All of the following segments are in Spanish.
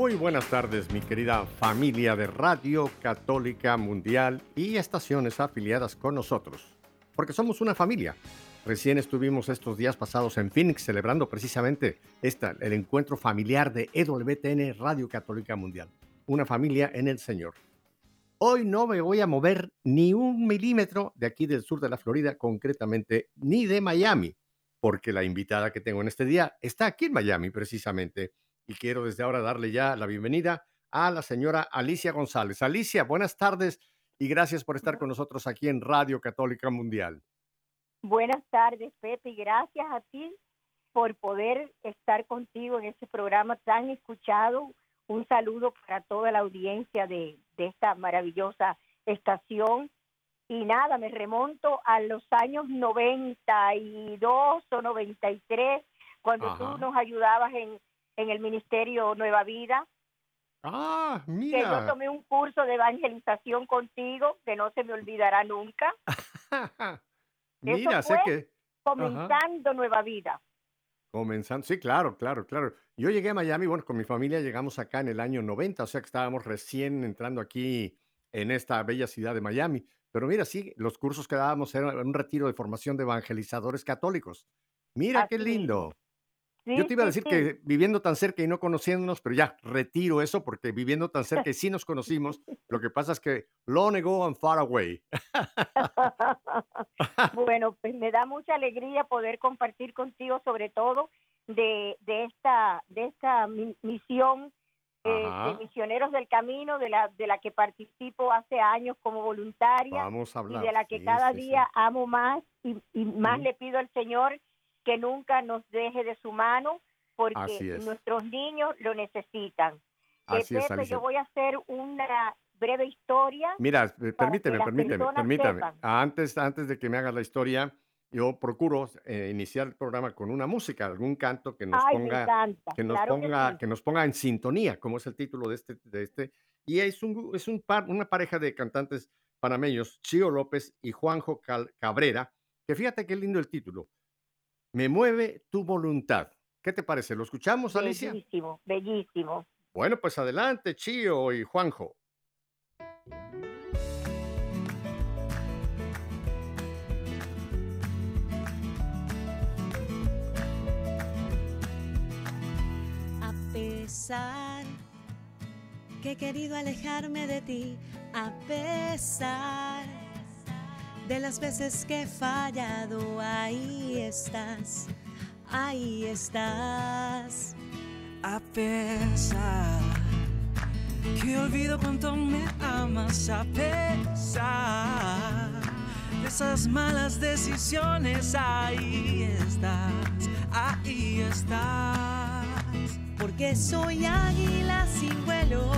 Muy buenas tardes, mi querida familia de Radio Católica Mundial y estaciones afiliadas con nosotros, porque somos una familia. Recién estuvimos estos días pasados en Phoenix celebrando precisamente esta, el encuentro familiar de EWTN Radio Católica Mundial, una familia en el Señor. Hoy no me voy a mover ni un milímetro de aquí del sur de la Florida, concretamente, ni de Miami, porque la invitada que tengo en este día está aquí en Miami precisamente y quiero desde ahora darle ya la bienvenida a la señora Alicia González. Alicia, buenas tardes y gracias por estar con nosotros aquí en Radio Católica Mundial. Buenas tardes, Pepe, y gracias a ti por poder estar contigo en este programa tan escuchado. Un saludo para toda la audiencia de, de esta maravillosa estación. Y nada, me remonto a los años 92 o 93, cuando tú nos ayudabas en, en el Ministerio Nueva Vida. Ah, mira. Que yo tomé un curso de evangelización contigo, que no se me olvidará nunca. mira, sé que... Comenzando Nueva Vida. Comenzando, sí, claro, claro, claro. Yo llegué a Miami, bueno, con mi familia llegamos acá en el año 90, o sea que estábamos recién entrando aquí en esta bella ciudad de Miami. Pero mira, sí, los cursos que dábamos eran un retiro de formación de evangelizadores católicos. Mira qué lindo. Yo te iba a decir que viviendo tan cerca y no conociéndonos, pero ya retiro eso porque viviendo tan cerca y sí nos conocimos, lo que pasa es que long ago and far away. bueno, pues me da mucha alegría poder compartir contigo sobre todo de, de esta de esta misión eh, de misioneros del camino de la de la que participo hace años como voluntaria Vamos a hablar. y de la que cada día amo más y, más le pido al Señor que nunca nos deje de su mano porque nuestros niños lo necesitan. Así es, yo voy a hacer una breve historia. Mira, eh, permíteme, permíteme, permítame. Antes, antes de que me hagas la historia, yo procuro eh, iniciar el programa con una música, algún canto que nos ponga, que nos ponga, que, nos ponga en sintonía, como es el título de este, de este. Y es un, es un par, una pareja de cantantes panameños, Chío López y Juanjo Cabrera, que fíjate qué lindo el título. Me mueve tu voluntad. ¿Qué te parece? ¿Lo escuchamos, Alicia? Bellísimo, bellísimo. Bueno, pues adelante, Chío y Juanjo. A pesar que he querido alejarme de ti, a pesar de las veces que he fallado, ahí estás, ahí estás. A pesar que olvido cuánto me amas, a pesar de esas malas decisiones, ahí estás, ahí estás. Porque soy águila sin vuelo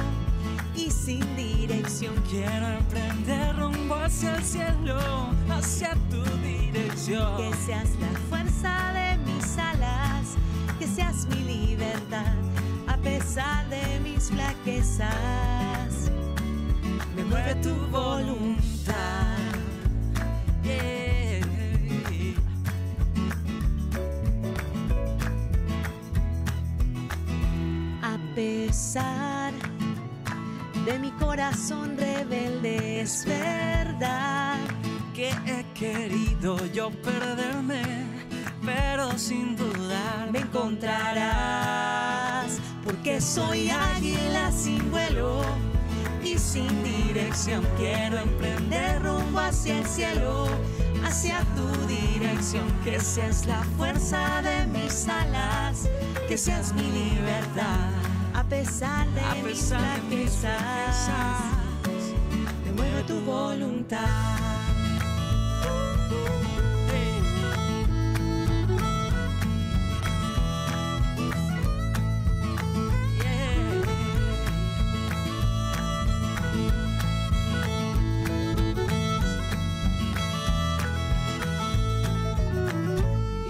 y sin dirección. Quiero emprender rumbo hacia el cielo, hacia tu dirección. Que seas la fuerza de mis alas, que seas mi libertad, a pesar de mis flaquezas. Me mueve tu voluntad. A pesar de mi corazón rebelde. Es verdad que he querido yo perderme, pero sin dudar me encontrarás, porque soy águila sin vuelo y sin dirección. Quiero emprender rumbo hacia el cielo, hacia tu dirección, que seas la fuerza de mis alas, que seas mi libertad a pesar de, a mis, de mueve tu voluntad.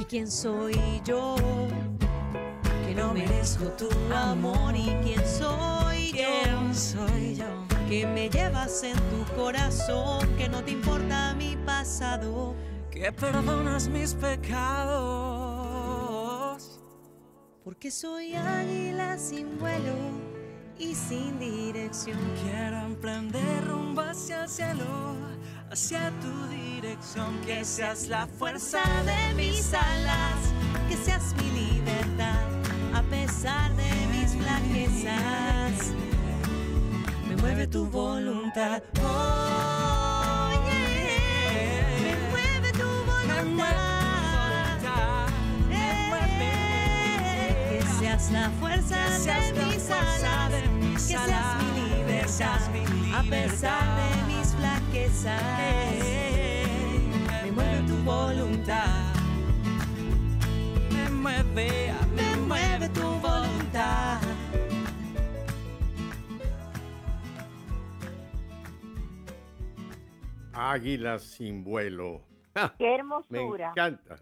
Y quién soy yo que no merezco tu amor y quién soy ¿Quién yo, soy yo? que me llevas en tu corazón, que no te importa mi pasado. Que perdonas mis pecados. Porque soy águila sin vuelo y sin dirección. Quiero emprender rumbo hacia el cielo, hacia tu dirección. Que seas la fuerza de mis alas. que seas mi libertad, pesar de mis flaquezas. Me mueve tu voluntad. Oh, yeah. Me mueve tu voluntad. Que seas la fuerza de mis alas. Que seas mi libertad, a pesar de mis flaquezas. Me mueve tu voluntad. Me mueve, Me mueve tu voluntad. Águilas sin vuelo. ¡Ja! Qué Me hermosura. encanta.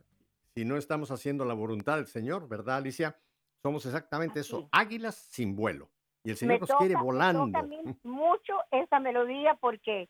Si no estamos haciendo la voluntad del Señor, ¿verdad, Alicia? Somos exactamente eso, Así. águilas sin vuelo. Y el Me Señor nos toca, quiere me volando. toca a mí mucho esa melodía porque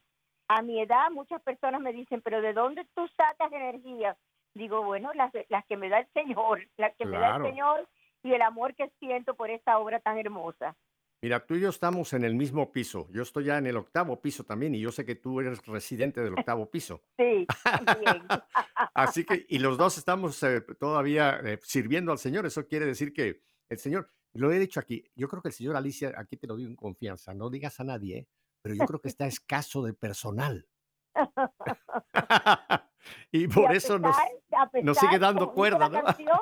a mi edad muchas personas me dicen, pero ¿de dónde tú sacas energía? Digo, bueno, las, las que me da el Señor, las que me da Claro. el Señor y el amor que siento por esta obra tan hermosa. Mira, tú y yo estamos en el mismo piso. Yo estoy ya en el octavo piso también y yo sé que tú eres residente del octavo piso. Sí. Así que, y los dos estamos eh, todavía eh, sirviendo al Señor. Eso quiere decir que el Señor, lo he dicho aquí, yo creo que el Señor Alicia, aquí te lo digo en confianza, no digas a nadie, ¿eh? pero yo creo que está escaso de personal. y Y por eso nos... pesar- nos sigue dando cuerda, ¿no? canción,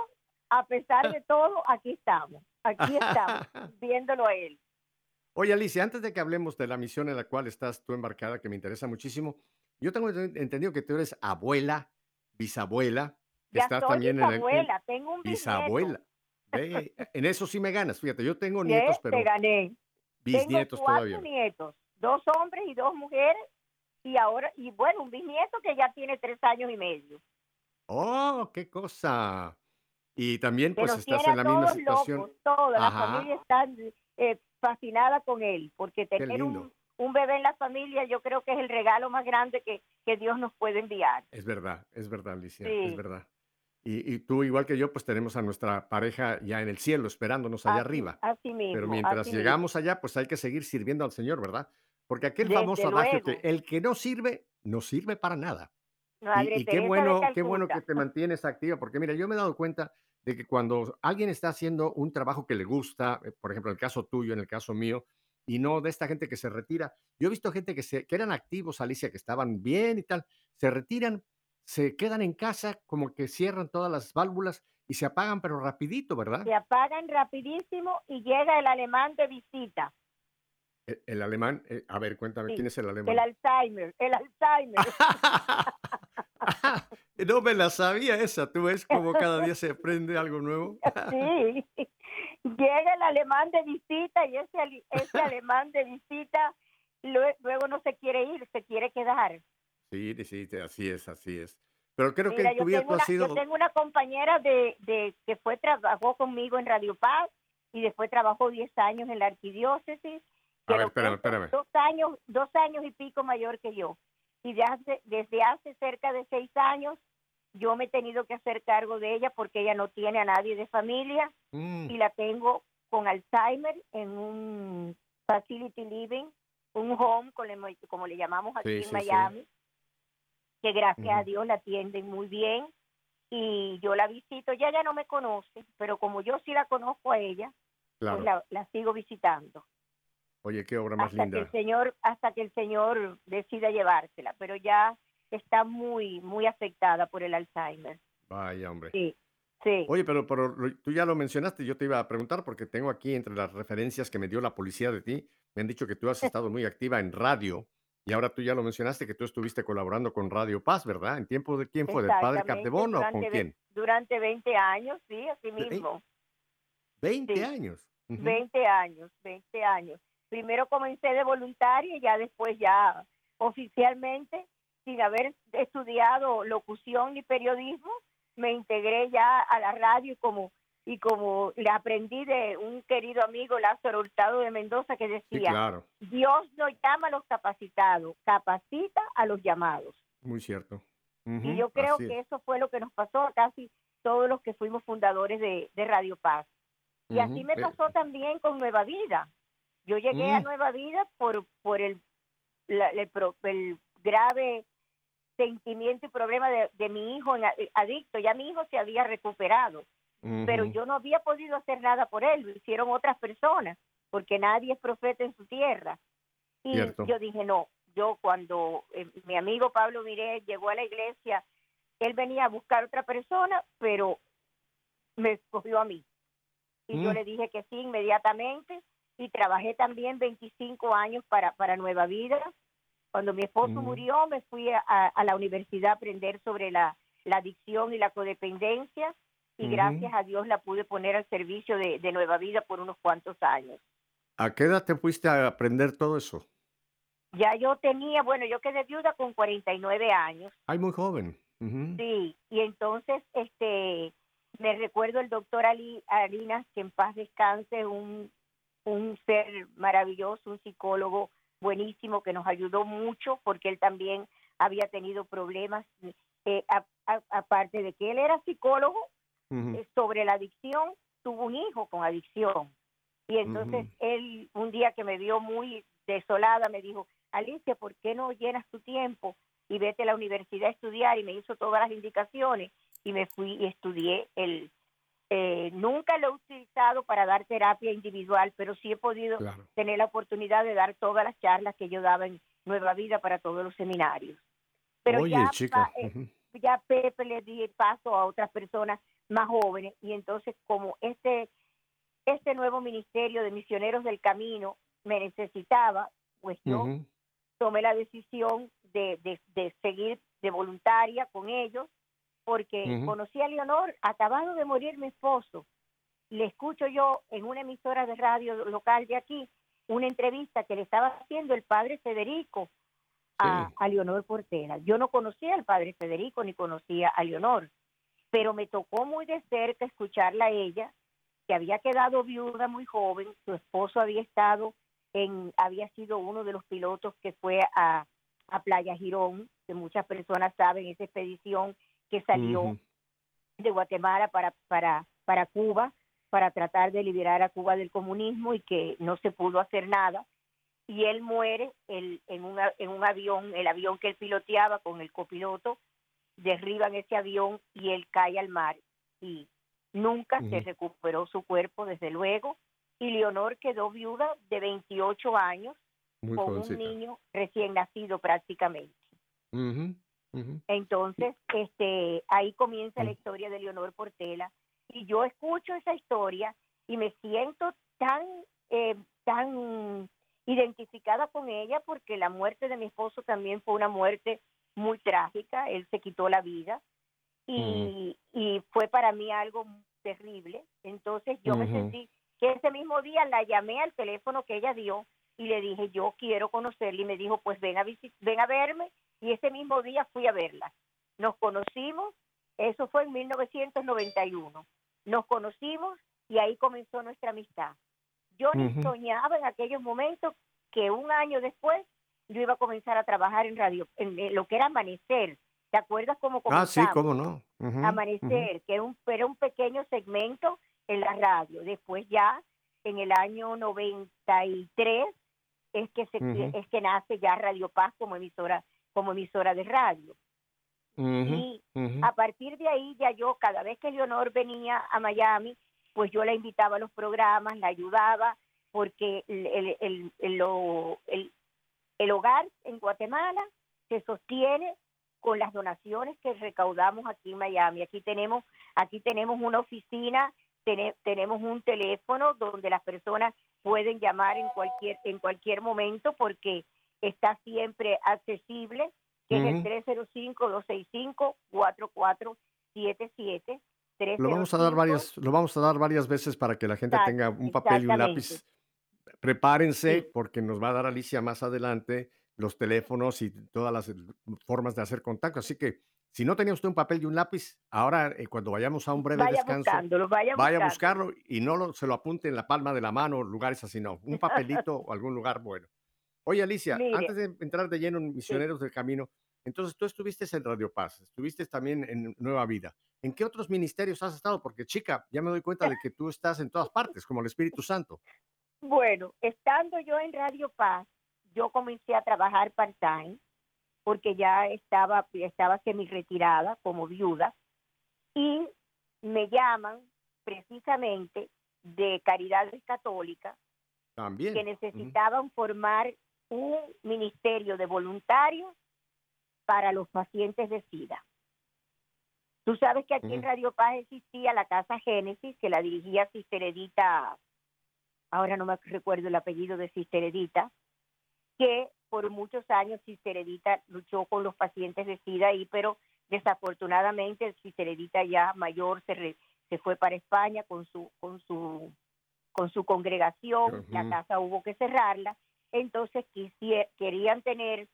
a pesar de todo, aquí estamos, aquí estamos, viéndolo a él. Oye, Alicia, antes de que hablemos de la misión en la cual estás tú embarcada, que me interesa muchísimo, yo tengo ent- entendido que tú eres abuela, bisabuela, que Ya estás soy también en el... en- bisabuela, tengo un bisabuela. Ve, en eso sí me ganas, fíjate, yo tengo ¿Qué? nietos, pero Te gané. bisnietos Tengo cuatro todavía. nietos, dos hombres y dos mujeres, y ahora, y bueno, un bisnieto que ya tiene tres años y medio. ¡Oh, qué cosa! Y también pues estás en la misma situación. locos, toda la Ajá. familia está eh, fascinada con él, porque tener un, un bebé en la familia yo creo que es el regalo más grande que, que Dios nos puede enviar. Es verdad, es verdad, Alicia, Sí. es verdad. Y, y tú, igual que yo, pues tenemos a nuestra pareja ya en el cielo, esperándonos allá Así- arriba. Así mismo. Pero mientras así mismo. llegamos allá, pues hay que seguir sirviendo al Señor, ¿verdad? Porque aquel Desde famoso adagio que el que no sirve, no sirve para nada. Madre Y, y qué bueno, qué bueno que te mantienes activa, porque mira, yo me he dado cuenta de que cuando alguien está haciendo un trabajo que le gusta, eh, por ejemplo, en el caso tuyo, en el caso mío, y no de esta gente que se retira, yo he visto gente que, se, que eran activos, Alicia, que estaban bien y tal, se retiran, se quedan en casa, como que cierran todas las válvulas y se apagan, pero rapidito, ¿verdad? Se apagan rapidísimo y llega el alemán de visita, El, el alemán, eh, a ver, cuéntame, Sí, ¿quién es el alemán? el Alzheimer, el Alzheimer. no me la sabía esa, tú ves como cada día se aprende algo nuevo. Sí, llega el alemán de visita y ese, ese alemán de visita lue- luego no se quiere ir, se quiere quedar. Sí, sí, sí, así es, así es. Pero creo que Mira, en tu vida una, sido... yo tengo una compañera de, de que fue trabajó conmigo en Radio Paz y después trabajó 10 años en la arquidiócesis. A que ver, espérame, espérame. Dos años, dos años y pico mayor que yo. Y de hace- desde hace cerca de seis años yo me he tenido que hacer cargo de ella porque ella no tiene a nadie de familia Mm, y la tengo con Alzheimer en un facility living, un home, como le, llamamos aquí Sí, en sí, sí. Miami, que gracias a. Dios la atienden muy bien y yo la visito, ella ya no me conoce, pero como yo sí la conozco a ella, claro. pues la, la sigo visitando Oye, qué obra más hasta que linda. el señor hasta que el señor decida llevársela, pero ya está muy muy afectada por el Alzheimer. Vaya, hombre. Sí. Sí. Oye, pero, pero tú ya lo mencionaste, yo te iba a preguntar porque tengo aquí entre las referencias que me dio la policía de ti, me han dicho que tú has estado muy activa en radio y ahora tú ya lo mencionaste que tú estuviste colaborando con Radio Paz, ¿verdad? ¿En tiempo de quién fue? ¿Del padre Exactamente, Capdevon o con quién? Durante 20 años, sí, así mismo. 20 sí. años. Ujú. 20 años, 20 años. Primero comencé de voluntaria y ya después ya oficialmente, sin haber estudiado locución ni periodismo, me integré ya a la radio y como y como le aprendí de un querido amigo Lázaro Hurtado de Mendoza que decía, claro. Dios no llama a los capacitados, capacita a los llamados. Muy cierto. y yo creo que eso fue lo que nos pasó a casi todos los que fuimos fundadores de, Radio Paz. Y así me eh, pasó también con Nueva Vida. Yo llegué a mm. Nueva Vida por, por el, el, grave sentimiento y problema de, de mi hijo adicto. Ya mi hijo se había recuperado pero yo no había podido hacer nada por él, lo hicieron otras personas, porque nadie es profeta en su tierra. Y yo dije, no, yo cuando eh, mi amigo Pablo Miré llegó a la iglesia, él venía a buscar otra persona, pero me escogió a mí. Y yo mm. le dije que sí inmediatamente y trabajé también 25 años para, para Nueva Vida. Cuando mi esposo mm. murió, me fui a, a, la universidad a aprender sobre la, la adicción y la codependencia y gracias a Dios la pude poner al servicio de, Nueva Vida por unos cuantos años. ¿A qué edad te fuiste a aprender todo eso? Ya yo tenía, bueno, yo quedé viuda con 49 años. Ay, muy joven. Sí, y entonces, este, me recuerdo el doctor Ali Arinas, que en paz descanse, un, un ser maravilloso, un psicólogo buenísimo que nos ayudó mucho porque él también había tenido problemas, eh, aparte de que él era psicólogo, eh, sobre la adicción, tuvo un hijo con adicción. Y entonces él, un día que me vio muy desolada, me dijo, Alicia, ¿por qué no llenas tu tiempo y vete a la universidad a estudiar? Y me hizo todas las indicaciones y me fui y estudié el... Eh, nunca lo he utilizado para dar terapia individual, pero sí he podido tener la oportunidad de dar todas las charlas que yo daba en Nueva Vida para todos los seminarios. Pero ya, chica. Eh, ya Pepe le di paso a otras personas más jóvenes y entonces como este este nuevo ministerio de misioneros del camino me necesitaba pues yo tomé la decisión de, de, seguir de voluntaria con ellos porque conocí a Leonor acabado de morir mi esposo. Le escucho yo en una emisora de radio local de aquí una entrevista que le estaba haciendo el padre Federico a, a Leonor Portera. Yo no conocía al padre Federico ni conocía a Leonor pero me tocó muy de cerca escucharla a ella, que había quedado viuda muy joven, su esposo había estado en, había sido uno de los pilotos que fue a, Playa Girón, que muchas personas saben, esa expedición que salió de Guatemala para, para, para Cuba, para tratar de liberar a Cuba del comunismo y que no se pudo hacer nada. Y él muere el, en, una, en un avión, el avión que él piloteaba con el copiloto, derriban ese avión y él cae al mar. Y nunca se recuperó su cuerpo, desde luego, y Leonor quedó viuda de 28 años con un niño recién nacido prácticamente. Entonces, este, ahí comienza la historia de Leonor Portela y yo escucho esa historia y me siento tan, eh, tan identificada con ella porque la muerte de mi esposo también fue una muerte muy trágica, él se quitó la vida y, y fue para mí algo terrible. Entonces yo me sentí que ese mismo día la llamé al teléfono que ella dio y le dije, yo quiero conocerla y me dijo, pues ven a, ven a verme y ese mismo día fui a verla. Nos conocimos, eso fue en 1991. Nos conocimos y ahí comenzó nuestra amistad. Yo ni soñaba en aquellos momentos que un año después yo iba a comenzar a trabajar en radio, en, lo que era Amanecer. ¿Te acuerdas cómo comenzamos? Ah, sí, cómo no. Amanecer, que era un, era un pequeño segmento en la radio. Después ya, en el año 93, es que, se, es que nace ya Radio Paz como emisora, como emisora de radio. y a partir de ahí ya yo, cada vez que Leonor venía a Miami, pues yo la invitaba a los programas, la ayudaba, porque el, el, el, lo, el, el hogar en Guatemala se sostiene con las donaciones que recaudamos aquí en Miami. Aquí tenemos, aquí tenemos una oficina, tenemos un teléfono donde las personas pueden llamar en cualquier en cualquier momento porque está siempre accesible, que es el 305-265-4477. Lo vamos a dar varias, lo vamos a dar varias veces para que la gente tenga un papel y un lápiz Prepárense porque nos va a dar Alicia más adelante los teléfonos y todas las formas de hacer contacto. Así que Si no tenía usted un papel y un lápiz, ahora eh, cuando vayamos a un breve Vaya descanso, vaya, vaya a buscarlo y no lo- se lo apunte en la palma de la mano, lugares así, no. Un papelito o algún lugar bueno. Oye, Alicia, Mire. antes de entrar de lleno en Misioneros del Camino, entonces tú estuviste en Radio Paz, estuviste también en Nueva Vida. ¿En qué otros ministerios has estado? Porque, chica, ya me doy cuenta de que tú estás en todas partes, como el Espíritu Santo. Bueno, estando yo en Radio Paz, yo comencé a trabajar part-time porque ya estaba, estaba semi-retirada como viuda y me llaman precisamente de Caridades Católicas También. que necesitaban formar un ministerio de voluntarios para los pacientes de SIDA. Tú sabes que aquí en. Radio Paz existía la Casa Génesis, que la dirigía Sister Edita, ahora no me recuerdo el apellido de Sister Edita, que por muchos años Sister Edita luchó con los pacientes de SIDA ahí, pero desafortunadamente Sister Edita ya mayor se, re- se fue para España con su, con su con su congregación, la casa hubo que cerrarla, entonces querían tener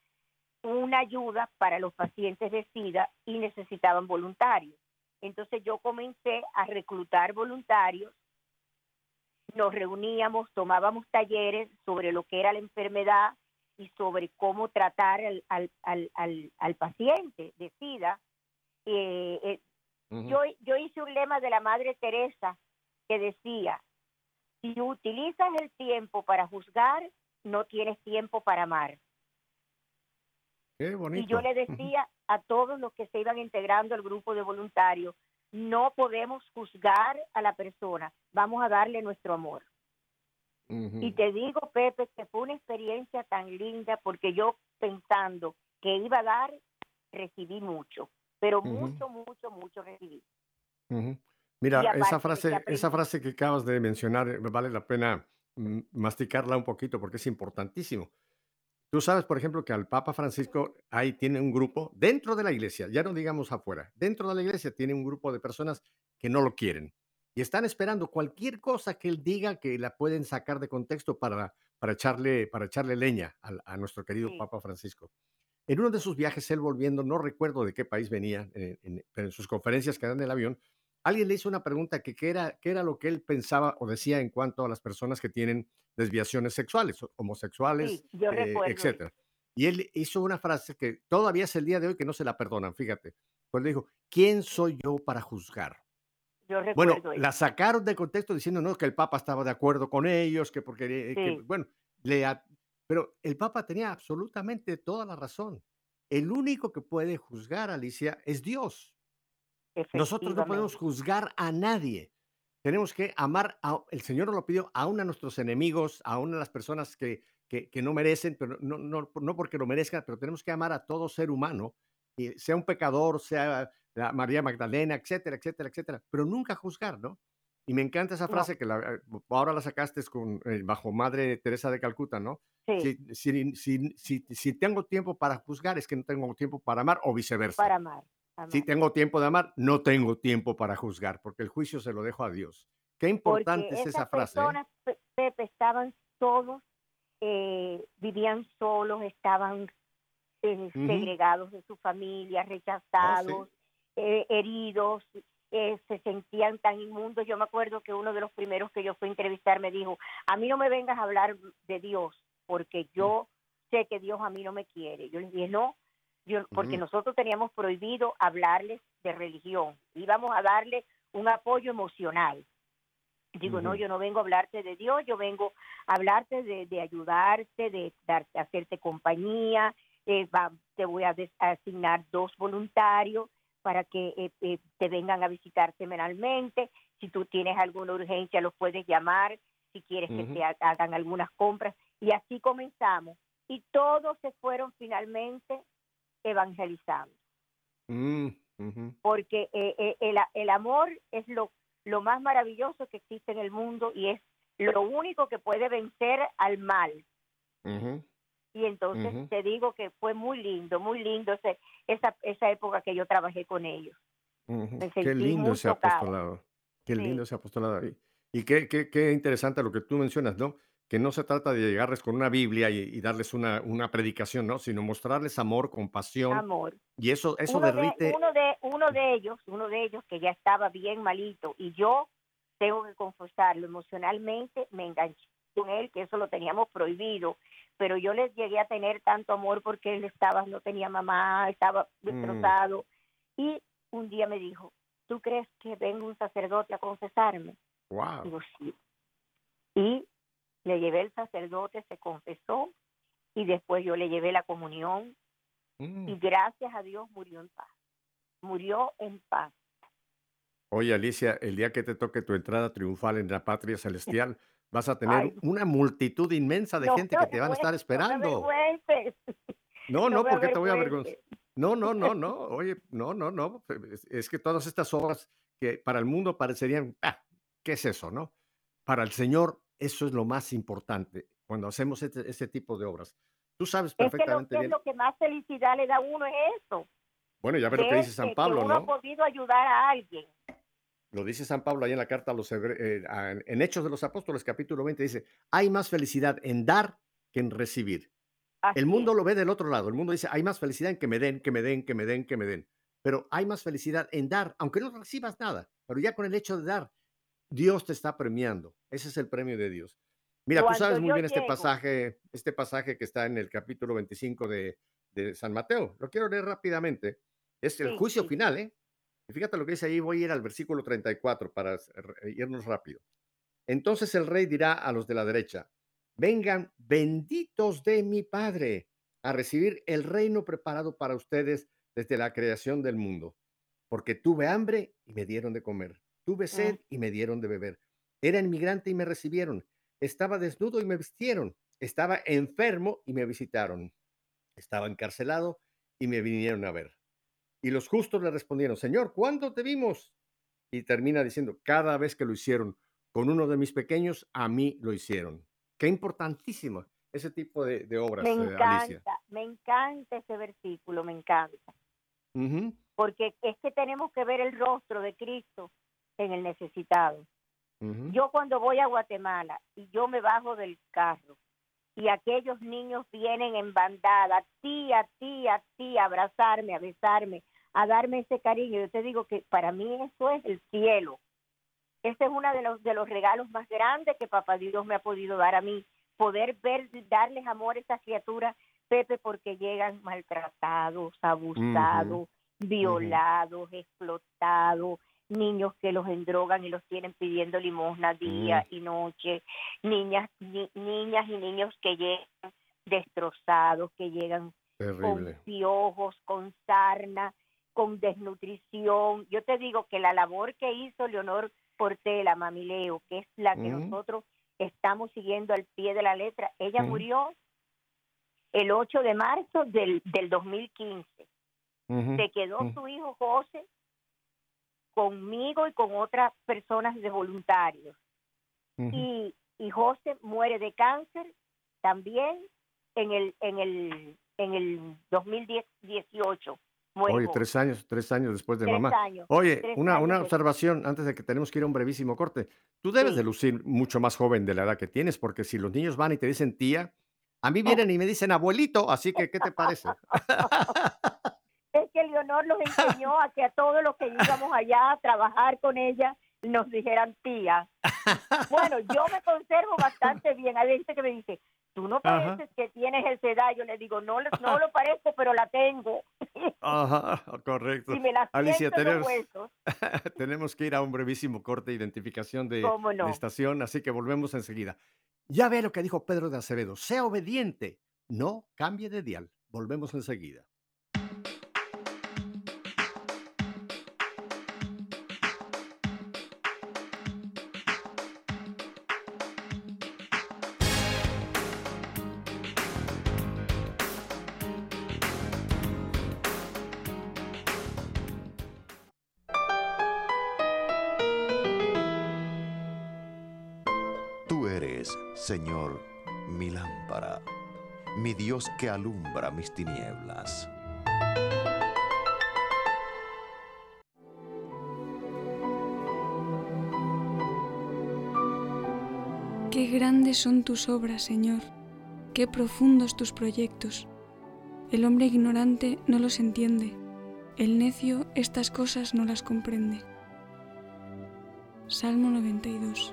una ayuda para los pacientes de SIDA y necesitaban voluntarios. Entonces yo comencé a reclutar voluntarios, nos reuníamos, tomábamos talleres sobre lo que era la enfermedad y sobre cómo tratar al, al, al, al, al paciente de SIDA. Eh, eh, yo, yo hice un lema de la Madre Teresa que decía, si utilizas el tiempo para juzgar, no tienes tiempo para amar. Qué bonito. Y yo le decía a todos los que se iban integrando al grupo de voluntarios, no podemos juzgar a la persona, vamos a darle nuestro amor. Y te digo, Pepe, que fue una experiencia tan linda porque yo pensando que iba a dar, recibí mucho, pero mucho, mucho, mucho recibí. Mira, esa frase, esa frase que acabas de mencionar, eh, vale la pena masticarla un poquito porque es importantísimo. Tú sabes, por ejemplo, que al Papa Francisco ahí tiene un grupo dentro de la iglesia, ya no digamos afuera, dentro de la iglesia tiene un grupo de personas que no lo quieren y están esperando cualquier cosa que él diga que la pueden sacar de contexto para, para, echarle, para echarle leña al- a, nuestro querido Sí. Papa Francisco. En uno de sus viajes, él volviendo, no recuerdo de qué país venía, en, en- pero en sus conferencias que dan en el avión, alguien le hizo una pregunta que qué era, qué era lo que él pensaba o decía en cuanto a las personas que tienen desviaciones sexuales, homosexuales, Sí, eh, etcétera. Y él hizo una frase que todavía es el día de hoy que no se la perdonan, fíjate. Pues le dijo, ¿quién soy yo para juzgar? Yo Bueno, eso. la sacaron de contexto diciendo no, que el Papa estaba de acuerdo con ellos, que porque, eh, que- Sí. bueno, le pero el Papa tenía absolutamente toda la razón. El único que puede juzgar, Alicia, es Dios. Nosotros no podemos juzgar a nadie. Tenemos que amar, a, el Señor nos lo pidió, aún a nuestros enemigos, aún a las personas que, que, que no merecen, pero no, no, no porque lo merezcan, pero tenemos que amar a todo ser humano, sea un pecador, sea la María Magdalena, etcétera, etcétera, etcétera, pero nunca juzgar, ¿no? Y me encanta esa No. frase que la- ahora la sacaste con, eh, bajo Madre Teresa de Calcuta, ¿no? Sí, si, si, si, si tengo tiempo para juzgar, es que no tengo tiempo para amar, o viceversa. para amar. Si tengo tiempo de amar, no tengo tiempo para juzgar, porque el juicio se lo dejo a Dios. Qué importante Porque es esa frase. ¿eh? personas, Pe- Pepe, estaban todos, eh, vivían solos, estaban eh, segregados de su familia, rechazados, eh, heridos, eh, se sentían tan inmundos. Yo me acuerdo que uno de los primeros que yo fui a entrevistar me dijo, a mí no me vengas a hablar de Dios, porque yo sé que Dios a mí no me quiere. Yo les dije, no, yo, porque Ujú. nosotros teníamos prohibido hablarles de religión, íbamos a darle un apoyo emocional. Digo, no, yo no vengo a hablarte de Dios, yo vengo a hablarte de, de ayudarte, de darte, hacerte compañía, eh, va- te voy a asignar dos voluntarios para que eh, eh, te vengan a visitar semanalmente. Si tú tienes alguna urgencia, los puedes llamar. Si quieres que te ha- hagan algunas compras. Y así comenzamos. Y todos se fueron finalmente evangelizando. Mm. Porque eh, eh, el, el amor es lo, lo más maravilloso que existe en el mundo y es lo único que puede vencer al mal. Ujú. Y entonces te digo que fue muy lindo, muy lindo ese, esa, esa época que yo trabajé con ellos. Qué lindo ese apostolado. Qué Sí. lindo ese apostolado. Y, y qué, qué, qué interesante lo que tú mencionas, ¿no? Que no se trata de llegarles con una Biblia y, y darles una, una predicación, ¿no? Sino mostrarles amor, compasión. Amor. Y eso, eso uno derrite. De, uno, de, uno de ellos, uno de ellos que ya estaba bien malito y yo tengo que confesarlo, emocionalmente me enganché con él, que eso lo teníamos prohibido, pero yo les llegué a tener tanto amor porque él estaba, no tenía mamá, estaba Mm. destrozado. Y un día me dijo, ¿tú crees que venga un sacerdote a confesarme? Wow. Digo, sí. Y le llevé el sacerdote, se confesó, y después yo le llevé la comunión, Mm. y gracias a Dios murió en paz. Murió en paz. Oye, Alicia, el día que te toque tu entrada triunfal en la patria celestial, vas a tener Ay. una multitud inmensa de No gente que te van a estar esperando. No, No no, me ¿por qué te voy a avergonzar? No, no, no, no. Oye, no, no, no. Es, es que todas estas obras que para el mundo parecerían, ah, ¿qué es eso, no? Para el Señor, eso es lo más importante cuando hacemos este, este tipo de obras. Tú sabes Es que lo perfectamente que, es bien. lo que más felicidad le da a uno es eso. Bueno, ya ves lo que ver dice San Pablo, que uno ¿no? ha podido ayudar a alguien. Lo dice San Pablo ahí en la carta a los eh, en Hechos de los Apóstoles, capítulo 20, dice, hay más felicidad en dar que en recibir. Así El mundo es. lo ve del otro lado. El mundo dice, hay más felicidad en que me den, que me den, que me den, que me den. Pero hay más felicidad en dar, aunque no recibas nada. Pero ya con el hecho de dar, Dios te está premiando. Ese es el premio de Dios. Mira, tú Cuando sabes muy bien este pasaje, este pasaje que está en el capítulo 25 de, de San Mateo. Lo quiero leer rápidamente. Es el Sí, juicio sí. final, ¿eh? Y fíjate lo que dice ahí, voy a ir al versículo 34 para r- irnos rápido. Entonces el rey dirá a los de la derecha, vengan benditos de mi Padre a recibir el reino preparado para ustedes desde la creación del mundo. Porque tuve hambre y me dieron de comer. Tuve sed y me dieron de beber. Era inmigrante y me recibieron. Estaba desnudo y me vistieron. Estaba enfermo y me visitaron. Estaba encarcelado y me vinieron a ver. Y los justos le respondieron, Señor, ¿cuándo te vimos? Y termina diciendo, cada vez que lo hicieron con uno de mis pequeños, a mí lo hicieron. Qué importantísimo ese tipo de, de obras, Me eh, Alicia. encanta, me encanta ese versículo, me encanta. Porque es que tenemos que ver el rostro de Cristo en el necesitado. Yo cuando voy a Guatemala y yo me bajo del carro y aquellos niños vienen en bandada, a ti, a ti, a ti, a abrazarme, a besarme, a darme ese cariño, yo te digo que para mí eso es el cielo. Ese es uno de los, de los regalos más grandes que Papá Dios me ha podido dar a mí, poder ver, darles amor a esas criaturas, Pepe, porque llegan maltratados, abusados, violados, explotados, niños que los endrogan y los tienen pidiendo limosna día y noche, niñas, ni- niñas y niños que llegan destrozados, que llegan Terrible. con piojos, con sarna, con desnutrición. Yo te digo que la labor que hizo Leonor Portela, Mamileo, que es la que Ujú. nosotros estamos siguiendo al pie de la letra, ella Ujú. murió el 8 de marzo del, del 2015. Ujú, Se quedó su hijo José conmigo y con otras personas de voluntarios. Y, y José muere de cáncer también en el en el en el 2018. Muere Oye, tres años, tres años después de Tres mamá. años, Oye, una, una después. observación antes de que tenemos que ir a un brevísimo corte. Tú debes Sí. de lucir mucho más joven de la edad que tienes, porque si los niños van y te dicen tía, a mí vienen y me dicen abuelito, así que, ¿qué te parece? Leonor los enseñó a que a todos los que íbamos allá a trabajar con ella nos dijeran tía. Bueno, yo me conservo bastante bien. Hay gente que me dice, tú no Ajá. pareces que tienes edad. Yo le digo, no, no lo parezco, pero la tengo. Ajá, correcto. me la Alicia, tenemos, tenemos que ir a un brevísimo corte de identificación de, estación, así que volvemos enseguida. Ya ve lo que dijo Pedro de Acevedo, sea obediente, no cambie de dial. Volvemos enseguida. Mi Dios que alumbra mis tinieblas. Qué grandes son tus obras, Señor, qué profundos tus proyectos. El hombre ignorante no los entiende, el necio estas cosas no las comprende. Salmo 92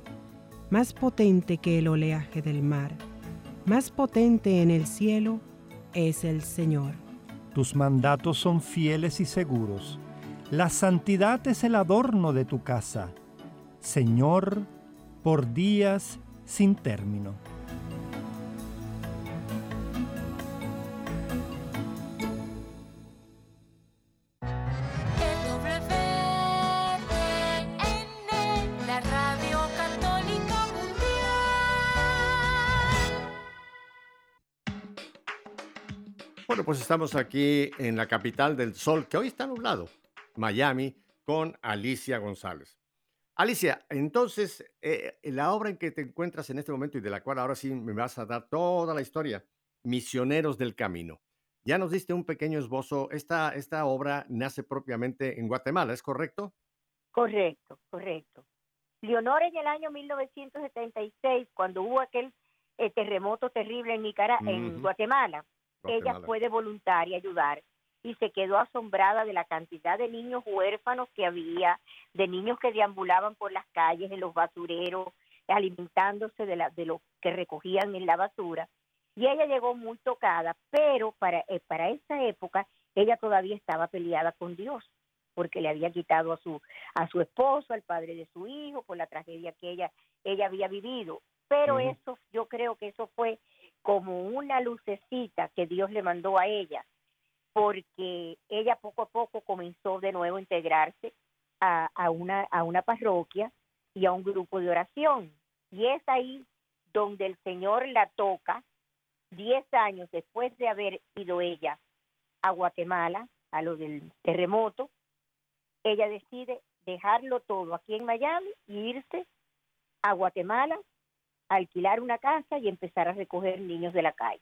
más potente que el oleaje del mar, más potente en el cielo es el Señor. Tus mandatos son fieles y seguros. La santidad es el adorno de tu casa. Señor, por días sin término. Pues estamos aquí en la capital del sol, que hoy está nublado, Miami, con Alicia González. Alicia, entonces, eh, la obra en que te encuentras en este momento y de la cual ahora sí me vas a dar toda la historia, Misioneros del Camino. Ya nos diste un pequeño esbozo. Esta, esta obra nace propiamente en Guatemala, ¿es correcto? Correcto, correcto. Leonor en el año 1976, cuando hubo aquel eh, terremoto terrible en, Nicaragua, en Guatemala, ella fue de voluntaria a ayudar y se quedó asombrada de la cantidad de niños huérfanos que había, de niños que deambulaban por las calles, en los basureros, alimentándose de, la, de lo que recogían en la basura. Y ella llegó muy tocada, pero para, eh, para esa época ella todavía estaba peleada con Dios, porque le había quitado a su, a su esposo, al padre de su hijo, por la tragedia que ella, ella había vivido. Pero eso, yo creo que eso fue como una lucecita que Dios le mandó a ella, porque ella poco a poco comenzó de nuevo a integrarse a, a, una, a una parroquia y a un grupo de oración. Y es ahí donde el Señor la toca, diez años después de haber ido ella a Guatemala, a lo del terremoto, ella decide dejarlo todo aquí en Miami y irse a Guatemala alquilar una casa y empezar a recoger niños de la calle.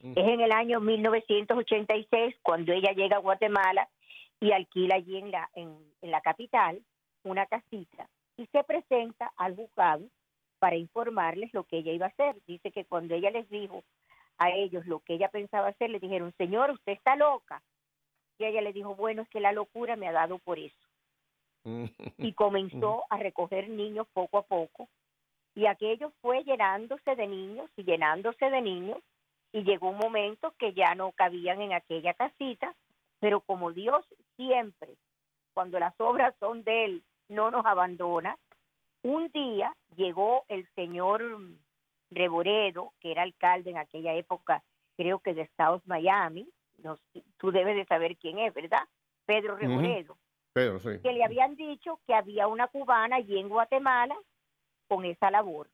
Es en el año 1986 cuando ella llega a Guatemala y alquila allí en la, en, en la capital una casita y se presenta al juzgado para informarles lo que ella iba a hacer. Dice que cuando ella les dijo a ellos lo que ella pensaba hacer, le dijeron, señor, usted está loca. Y ella le dijo, bueno, es que la locura me ha dado por eso. y comenzó a recoger niños poco a poco y aquello fue llenándose de niños y llenándose de niños y llegó un momento que ya no cabían en aquella casita, pero como Dios siempre, cuando las obras son de Él, no nos abandona, un día llegó el señor Reboredo, que era alcalde en aquella época, creo que de Estados Miami, tú debes de saber quién es, ¿verdad? Pedro Reboredo. Pedro, sí. Que le habían dicho que había una cubana allí en Guatemala con esa labor.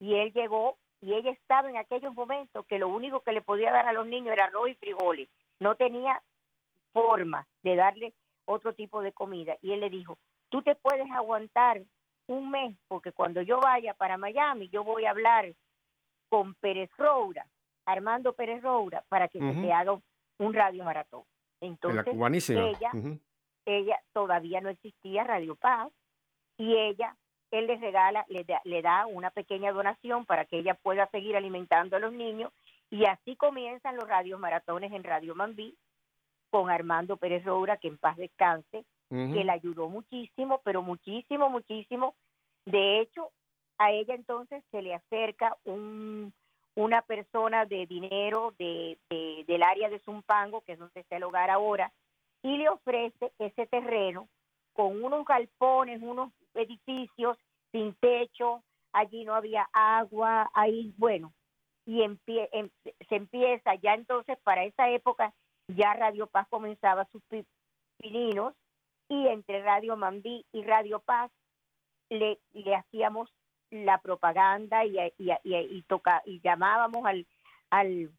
Y él llegó y ella estaba en aquellos momentos que lo único que le podía dar a los niños era arroz y frijoles. No tenía forma de darle otro tipo de comida. Y él le dijo, tú te puedes aguantar un mes, porque cuando yo vaya para Miami, yo voy a hablar con Pérez Roura, Armando Pérez Roura, para que se te haga un radio maratón. Entonces, ella, ella todavía no existía Radio Paz, y ella él les regala, le da, le da una pequeña donación para que ella pueda seguir alimentando a los niños y así comienzan los radios maratones en Radio Mambí con Armando Pérez Roura, que en paz descanse, que le ayudó muchísimo, pero muchísimo, muchísimo. De hecho, a ella entonces se le acerca un, una persona de dinero de, del área de Zumpango, que es donde está el hogar ahora, y le ofrece ese terreno con unos galpones, unos edificios sin techo, allí no había agua, ahí, bueno, y em- se empieza ya entonces para esa época ya Radio Paz comenzaba sus pi- y entre Radio Mambí y Radio Paz le, le hacíamos la propaganda y, y, y, y toca, y llamábamos al, al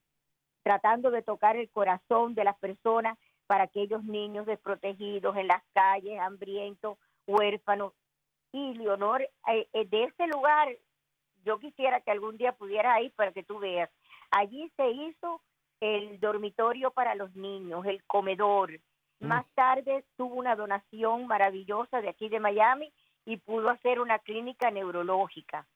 tratando de tocar el corazón de las personas para aquellos niños desprotegidos en las calles, hambrientos, huérfanos. Y Leonor, eh, eh, de ese lugar, yo quisiera que algún día pudiera ir para que tú veas. Allí se hizo el dormitorio para los niños, el comedor. Más tarde tuvo una donación maravillosa de aquí de Miami y pudo hacer una clínica neurológica.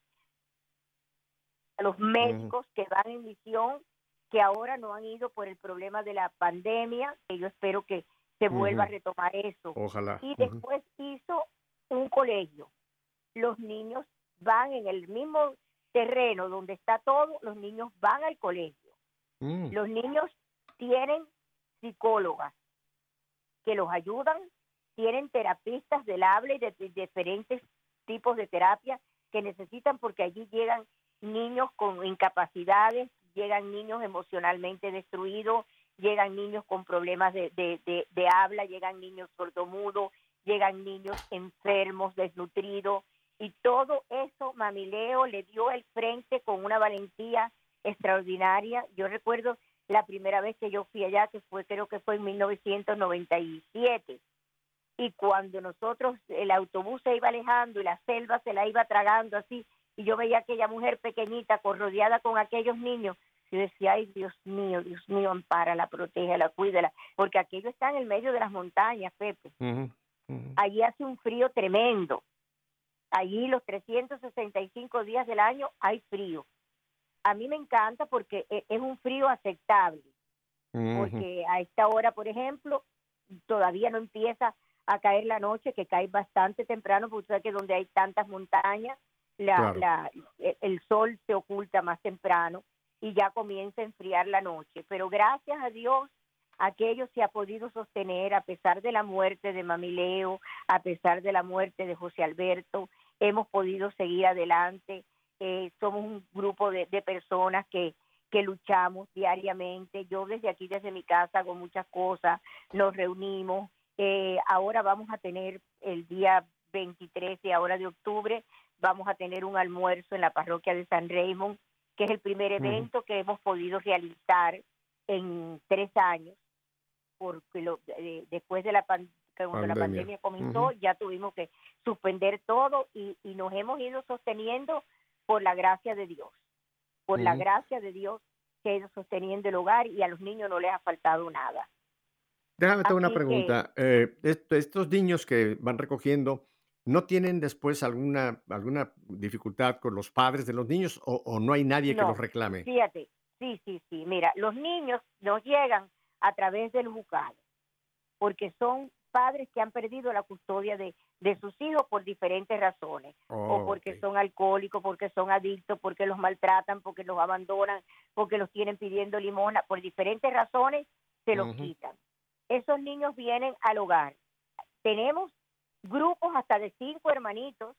A los médicos que van en misión, que ahora no han ido por el problema de la pandemia, que yo espero que se vuelva a retomar eso. Ojalá. Y después hizo un colegio. Los niños van en el mismo terreno donde está todo, los niños van al colegio. Mm. Los niños tienen psicólogas que los ayudan, tienen terapistas del habla y de, de diferentes tipos de terapia que necesitan porque allí llegan niños con incapacidades, llegan niños emocionalmente destruidos, llegan niños con problemas de, de, de- de habla, llegan niños sordomudos, llegan niños enfermos, desnutridos, y todo eso Mamileo le dio el frente con una valentía extraordinaria. Yo recuerdo la primera vez que yo fui allá, que fue creo que fue en 1997, y cuando nosotros, el autobús se iba alejando y la selva se la iba tragando así, y yo veía aquella mujer pequeñita rodeada con aquellos niños, yo decía, ay Dios mío, Dios mío, ampárala, protégela, cuídala, porque aquello está en el medio de las montañas, Pepe. Allí hace un frío tremendo. Allí los 365 días del año hay frío. A mí me encanta porque e- es un frío aceptable, porque a esta hora, por ejemplo, todavía no empieza a caer la noche, que cae bastante temprano, porque usted sabe que donde hay tantas montañas, la, Claro. la- e- el sol se oculta más temprano y ya comienza a enfriar la noche. Pero gracias a Dios, aquello se ha podido sostener a pesar de la muerte de Mamileo, a pesar de la muerte de José Alberto, hemos podido seguir adelante. Eh, somos un grupo de, de personas que, que luchamos diariamente. Yo desde aquí, desde mi casa, hago muchas cosas, nos reunimos. Eh, ahora vamos a tener el día 23 de ahora de octubre, vamos a tener un almuerzo en la parroquia de San Raymond, que es el primer evento que hemos podido realizar en tres años, porque lo- eh, después de la pan- que cuando la Pandemia. pandemia comenzó, Ujú. ya tuvimos que suspender todo y, y nos hemos ido sosteniendo por la gracia de Dios, por la Ujú. gracia de Dios que ha ido sosteniendo el hogar y a los niños no les ha faltado nada. Déjame hago una Así que- pregunta. Eh, est- estos niños que van recogiendo, ¿no tienen después alguna, alguna dificultad con los padres de los niños o, o no hay nadie que No, los reclame? Fíjate, sí, sí, sí. Mira, los niños nos llegan a través del juzgado, porque son padres que han perdido la custodia de, de sus hijos por diferentes razones, o Oh, porque son alcohólicos, porque son adictos, porque los maltratan, porque los abandonan, porque los tienen pidiendo limosna, por diferentes razones se los quitan. Esos niños vienen al hogar. Tenemos grupos hasta de cinco hermanitos.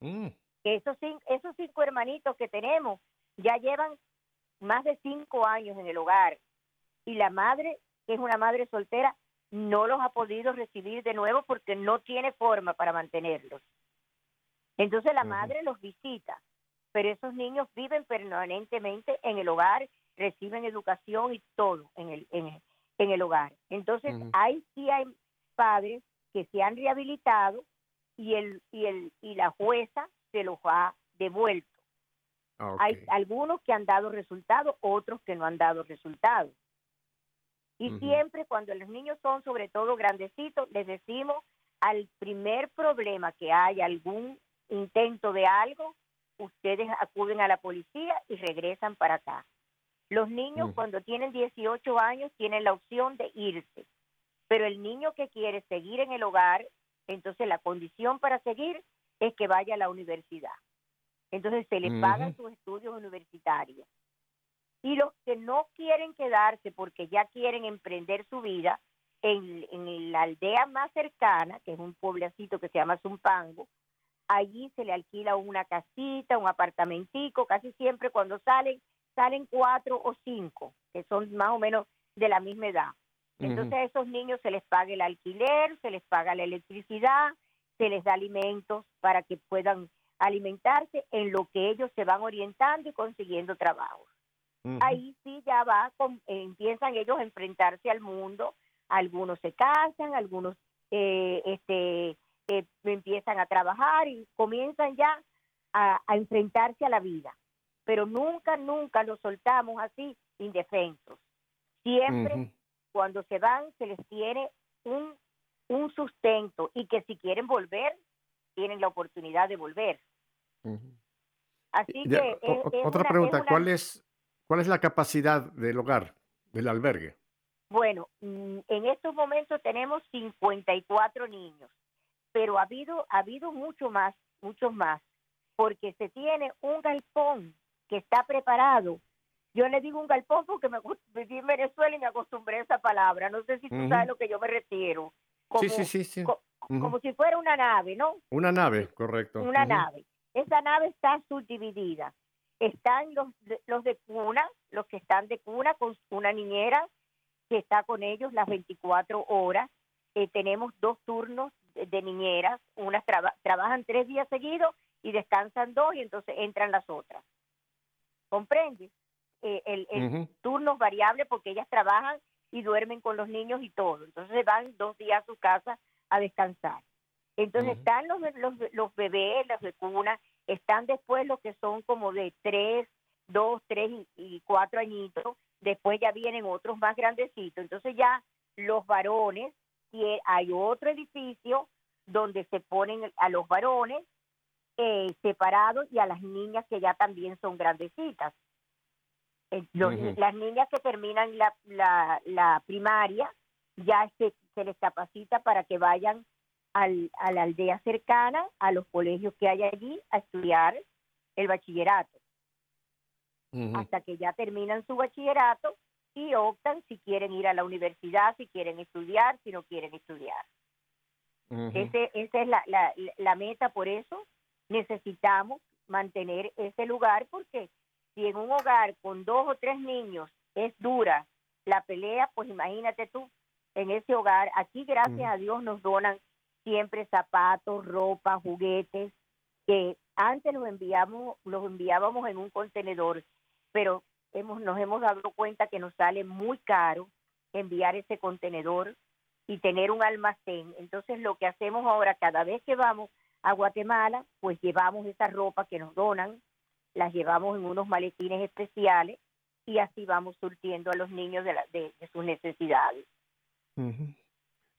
Mm, esos cinco, esos cinco hermanitos que tenemos ya llevan más de cinco años en el hogar y la madre, que es una madre soltera, no los ha podido recibir de nuevo porque no tiene forma para mantenerlos. Entonces la madre los visita, pero esos niños viven permanentemente en el hogar, reciben educación y todo en el, en el, en el hogar. Entonces Ujú. ahí sí hay padres que se han rehabilitado y el y el y la jueza se los ha devuelto. Hay algunos que han dado resultados, otros que no han dado resultados. Y siempre cuando los niños son sobre todo grandecitos, les decimos al primer problema que haya algún intento de algo, ustedes acuden a la policía y regresan para acá. Los niños cuando tienen 18 años tienen la opción de irse, pero el niño que quiere seguir en el hogar, entonces la condición para seguir es que vaya a la universidad. Entonces se le Ujú. pagan sus estudios universitarios. Y los que no quieren quedarse porque ya quieren emprender su vida en, en la aldea más cercana, que es un pueblecito que se llama Zumpango, allí se le alquila una casita, un apartamentico, casi siempre cuando salen salen cuatro o cinco, que son más o menos de la misma edad. Entonces a esos niños se les paga el alquiler, se les paga la electricidad, se les da alimentos para que puedan alimentarse en lo que ellos se van orientando y consiguiendo trabajo. Ahí sí ya va, con, empiezan ellos a enfrentarse al mundo, algunos se casan, algunos eh, este, eh, empiezan a trabajar y comienzan ya a, enfrentarse a la vida. Pero nunca, nunca los soltamos así indefensos. Siempre cuando se van se les tiene un, un sustento y que si quieren volver, tienen la oportunidad de volver. Así que... otra pregunta, ¿cuál, es, ¿cuál es la capacidad del hogar, del albergue? Bueno, mm, en estos momentos tenemos 54 niños, pero ha habido, ha habido mucho más, muchos más, porque se tiene un galpón que está preparado. Yo le digo un galpón porque me viví en Venezuela y me acostumbré a esa palabra. No sé si tú sabes a lo que yo me refiero. sí, sí, sí. sí. Como si fuera una nave, ¿no? Una nave, correcto. Una nave. Esa nave está subdividida. Están los, los de cuna, los que están de cuna con una niñera que está con ellos las 24 horas. Eh, tenemos dos turnos de, niñeras, unas trabajan tres días seguidos y descansan dos y entonces entran las otras. ¿Comprendes? Eh, el, el turno es variable porque ellas trabajan y duermen con los niños y todo. Entonces van dos días a su casa a descansar. Entonces están los, los, los bebés, las de cuna, están después los que son como de tres, dos, tres y, cuatro añitos, después ya vienen otros más grandecitos, entonces ya los varones, hay otro edificio donde se ponen a los varones eh, separados y a las niñas que ya también son grandecitas. Eh, las niñas que terminan la, la, la primaria ya se, se les capacita para que vayan al, a la aldea cercana, a los colegios que hay allí, a estudiar el bachillerato. Hasta que ya terminan su bachillerato y optan si quieren ir a la universidad, si quieren estudiar, si no quieren estudiar. Ese, esa es la, la, la meta, por eso necesitamos mantener ese lugar, porque si en un hogar con dos o tres niños es dura la pelea, pues imagínate tú, en ese hogar, aquí gracias a Dios nos donan siempre zapatos, ropa, juguetes, que antes los enviamos, los enviábamos en un contenedor, pero hemos, nos hemos dado cuenta que nos sale muy caro enviar ese contenedor y tener un almacén. Entonces lo que hacemos ahora, cada vez que vamos a Guatemala, pues llevamos esa ropa que nos donan, las llevamos en unos maletines especiales y así vamos surtiendo a los niños de, de, sus necesidades.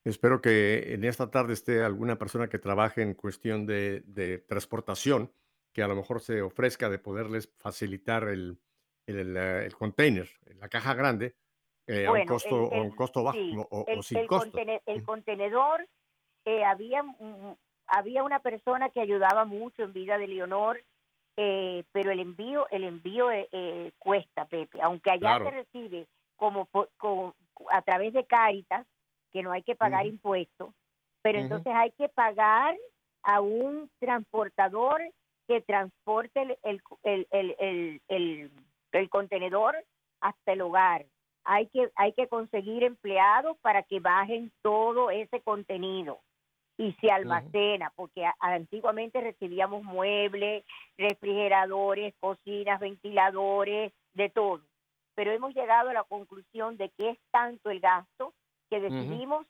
Espero que en esta tarde esté alguna persona que trabaje en cuestión de, transportación, que a lo mejor se ofrezca de poderles facilitar el, el, eh, container, la caja grande, eh, a, un costo, un costo bajo o, sin costo. el contenedor, eh, había, había una persona que ayudaba mucho en vida de Leonor, pero el envío el envío cuesta, Pepe, aunque allá se recibe como, como a través de Caritas, que no hay que pagar impuestos, pero entonces hay que pagar a un transportador que transporte el, el, el, contenedor hasta el hogar. Hay que, hay que conseguir empleados para que bajen todo ese contenido y se almacena, porque antiguamente recibíamos muebles, refrigeradores, cocinas, ventiladores, de todo. Pero hemos llegado a la conclusión de que es tanto el gasto que decidimos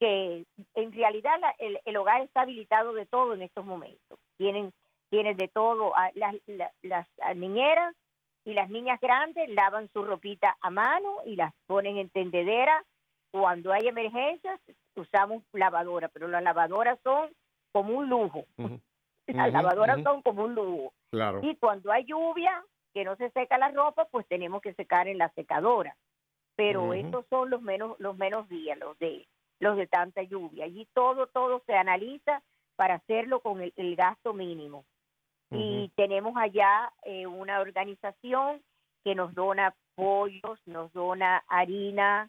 que en realidad el, hogar está habilitado de todo en estos momentos. Tienen, tienen de todo, las, las, niñeras y las niñas grandes lavan su ropita a mano y las ponen en tendedera. Cuando hay emergencias usamos lavadora, pero las lavadoras son como un lujo. Las lavadoras son como un lujo. Claro. Y cuando hay lluvia, que no se seca la ropa, pues tenemos que secar en la secadora pero estos son los menos los menos días, los de los de tanta lluvia. Allí todo todo se analiza para hacerlo con el, gasto mínimo. Y tenemos allá eh, una organización que nos dona pollos, nos dona harina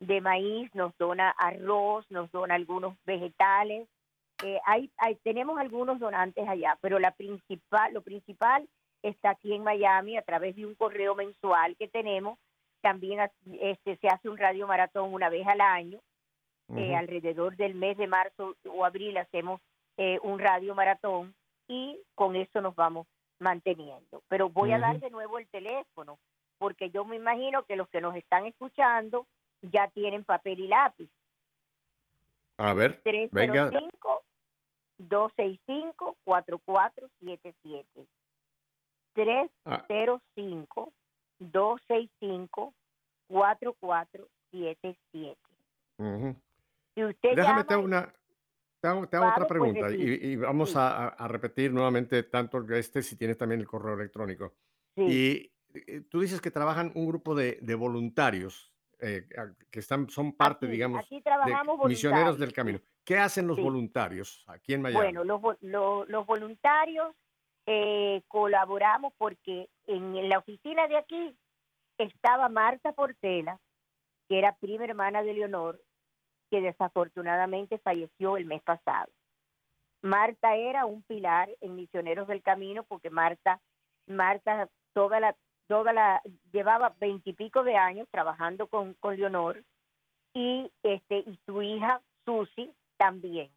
de maíz, nos dona arroz, nos dona algunos vegetales. Eh, hay, hay, tenemos algunos donantes allá, pero la principal, lo principal está aquí en Miami a través de un correo mensual que tenemos. También este, se hace un radio maratón una vez al año. Eh, alrededor del mes de marzo o abril hacemos eh, un radio maratón y con eso nos vamos manteniendo. Pero voy a dar de nuevo el teléfono porque yo me imagino que los que nos están escuchando ya tienen papel y lápiz. A ver, 305 265 4477. 305 265 4477. Si usted Déjame te una, te hago, otra pues, pregunta y, vamos a, repetir nuevamente tanto este si tienes también el correo electrónico. Y eh, tú dices que trabajan un grupo de, voluntarios eh, que están, son parte, digamos, de misioneros del camino. ¿Qué hacen los voluntarios aquí en Miami? Bueno, los, los, voluntarios eh, colaboramos porque en la oficina de aquí estaba Marta Portela, que era prima hermana de Leonor, que desafortunadamente falleció el mes pasado. Marta era un pilar en Misioneros del Camino porque Marta, Marta toda la, toda la, llevaba veintipico de años trabajando con, con Leonor y este y su hija Susi también.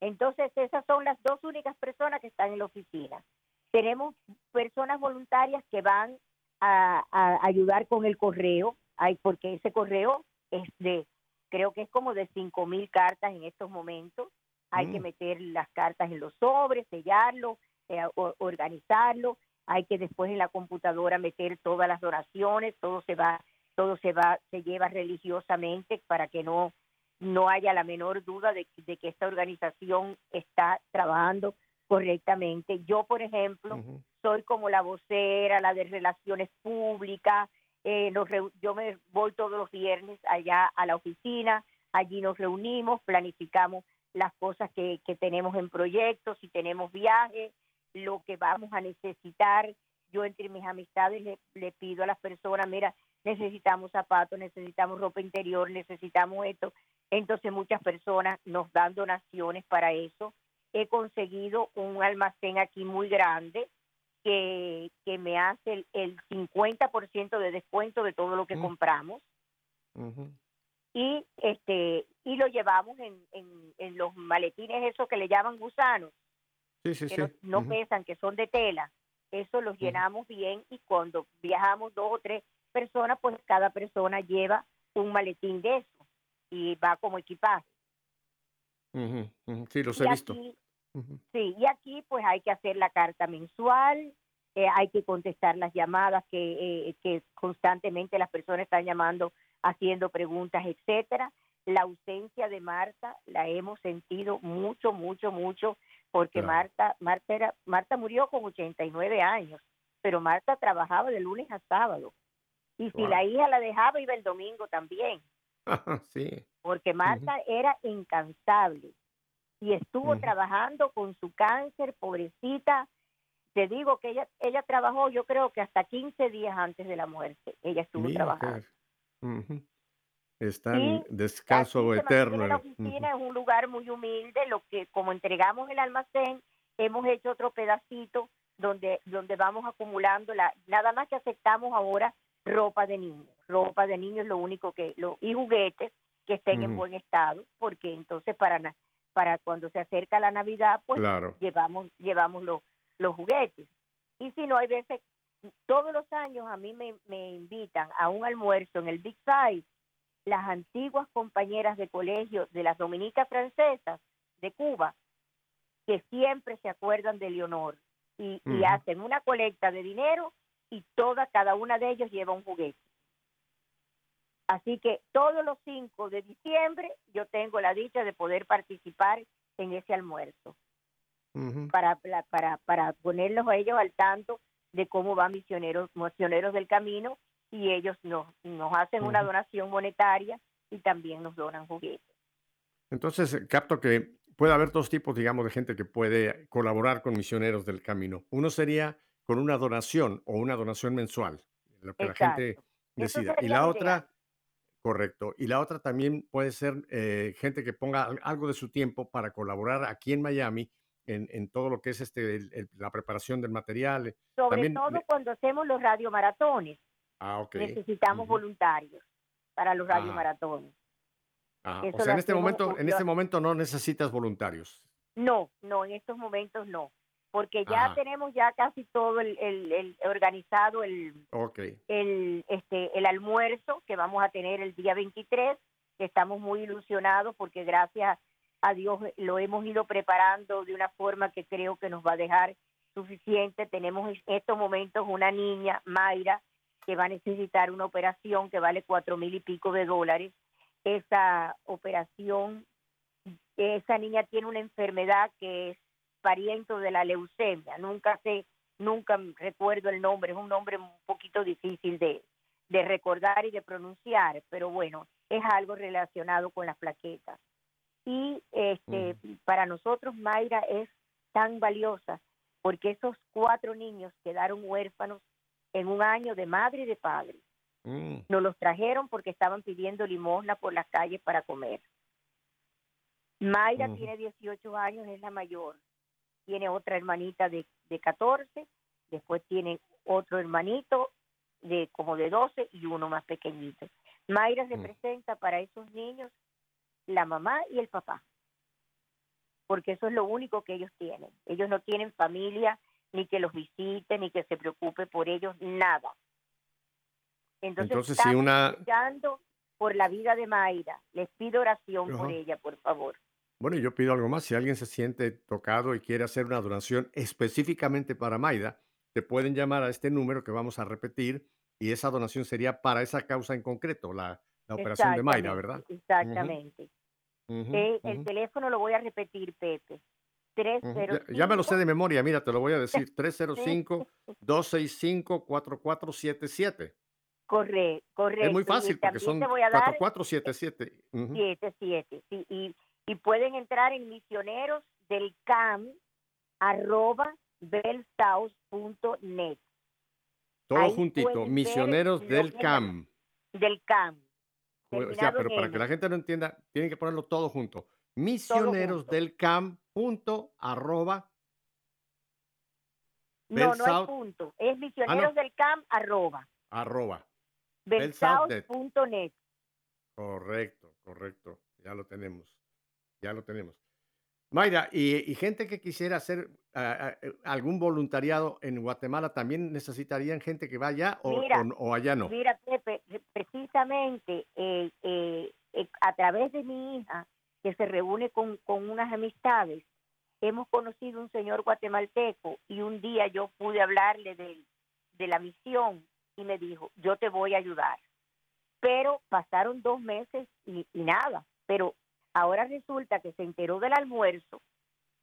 Entonces esas son las dos únicas personas que están en la oficina. Tenemos personas voluntarias que van a, ayudar con el correo, hay porque ese correo es de, creo que es como de cinco mil cartas en estos momentos. Hay que mm. meter las cartas en los sobres, sellarlo, eh, organizarlo hay que después en la computadora meter todas las donaciones, todo se va, todo se va, se lleva religiosamente para que no, no haya la menor duda de, que esta organización está trabajando correctamente. Yo, por ejemplo, soy como la vocera, la de relaciones públicas, eh, yo me voy todos los viernes allá a la oficina, allí nos reunimos, planificamos las cosas que, que tenemos en proyectos, si tenemos viajes, lo que vamos a necesitar. Yo entre mis amistades le, pido a las personas, mira, necesitamos zapatos, necesitamos ropa interior, necesitamos esto. Entonces muchas personas nos dan donaciones para eso. He conseguido un almacén aquí muy grande que, que me hace el, el 50% de descuento de todo lo que mm. compramos. Y este y lo llevamos en, en, en los maletines esos que le llaman gusanos que no, pesan, que son de tela. Eso los llenamos bien y cuando viajamos dos o tres personas, pues cada persona lleva un maletín de eso y va como equipaje. Sí, los he visto. Sí, y aquí pues hay que hacer la carta mensual, eh, hay que contestar las llamadas que, eh, que constantemente las personas están llamando, haciendo preguntas, etcétera. La ausencia de Marta la hemos sentido mucho, mucho, mucho porque Marta, Marta, era, Marta murió con 89 años, pero Marta trabajaba de lunes a sábado. Y si la hija la dejaba, iba el domingo también. sí. Porque Marta era incansable y estuvo trabajando con su cáncer, pobrecita. Te digo que ella, ella trabajó, yo creo que hasta 15 días antes de la muerte, ella estuvo trabajando. Está en descanso eterno. La oficina es un lugar muy humilde, lo que como entregamos el almacén, hemos hecho otro pedacito donde donde vamos acumulando la nada más que aceptamos ahora ropa de niños. Ropa de niños es lo único que lo y juguetes que estén en buen estado, porque entonces para para cuando se acerca la Navidad, pues llevamos llevamos los los juguetes. Y si no hay veces todos los años a mí me, me invitan a un almuerzo en el Big Five las antiguas compañeras de colegio de las dominicas francesas de Cuba, que siempre se acuerdan de Leonor y, hacen una colecta de dinero y toda, cada una de ellos lleva un juguete. Así que todos los 5 de diciembre yo tengo la dicha de poder participar en ese almuerzo para, para, para ponerlos a ellos al tanto de cómo van misioneros, misioneros del camino y ellos nos, nos hacen una donación monetaria y también nos donan juguetes. Entonces, eh, capto que puede haber dos tipos, digamos, de gente que puede colaborar con Misioneros del Camino. Uno sería con una donación o una donación mensual, lo que la gente decida. Y la otra, correcto, y la otra también puede ser eh, gente que ponga algo de su tiempo para colaborar aquí en Miami en, en todo lo que es este el- el- la preparación del material. eh, Sobre También todo le- cuando hacemos los radiomaratones, Ah, ok. necesitamos voluntarios para los radiomaratones. Ajá, eso O sea, en este momento, en este momento no necesitas voluntarios. No, no, en estos momentos no, porque ya Ajá. tenemos ya casi todo el, el- el organizado el, el, este, el almuerzo que vamos a tener el día 23, que estamos muy ilusionados porque gracias a Dios lo hemos ido preparando de una forma que creo que nos va a dejar suficiente. Tenemos en estos momentos una niña, Mayra, que va a necesitar una operación que vale cuatro mil y pico de dólares. Esa operación, esa niña tiene una enfermedad que es pariente de la leucemia. Nunca sé, nunca recuerdo el nombre, es un nombre un poquito difícil de, de recordar y de pronunciar, pero bueno, es algo relacionado con las plaquetas. Y este, para nosotros Mayra es tan valiosa porque esos cuatro niños quedaron huérfanos en un año de madre y de padre. Mm, Nos los trajeron porque estaban pidiendo limosna por las calles para comer. Mayra tiene 18 años, es la mayor. Tiene otra hermanita de, de 14, después tiene otro hermanito de como de 12 y uno más pequeñito. Mayra representa para esos niños la mamá y el papá, porque eso es lo único que ellos tienen. Ellos no tienen familia, ni que los visite, ni que se preocupe por ellos, nada. Entonces, Entonces, si una- luchando por la vida de Mayra. Les pido oración por ella, por favor. Bueno, yo pido algo más. Si alguien se siente tocado y quiere hacer una donación específicamente para Maida, te pueden llamar a este número que vamos a repetir y esa donación sería para esa causa en concreto, la, la operación de Mayra, ¿verdad? Exactamente. Eh, el teléfono lo voy a repetir, Pepe. ujú. 305 Ya, ya me lo sé de memoria, mira, te lo voy a decir. 305-265-4477. Corre, correcto. Es muy fácil porque son te voy a dar 4477. Ujú. siete, siete, sí, y, y pueden entrar en misioneros del CAM arroba bellsouth.net Todo Ahí juntito, misioneros del CAM. del CAM. O sea, pero para que la gente no entienda, tienen que ponerlo todo junto. Misioneros del CAM punto arroba No, no hay punto. Es misioneros del CAM arroba arroba. Bellsouth.net. Correcto, correcto. Ya lo tenemos. Ya lo tenemos. Mayra, y, y gente que quisiera hacer eh, algún voluntariado en Guatemala, ¿también necesitarían gente que vaya o, Mira, o- o allá no? Mira, Pepe, precisamente eh, eh, eh, a través de mi hija, que se reúne con, con unas amistades, hemos conocido un señor guatemalteco y un día yo pude hablarle de, de la misión y me dijo, yo te voy a ayudar. Pero pasaron dos meses y, y nada, pero ahora resulta que se enteró del almuerzo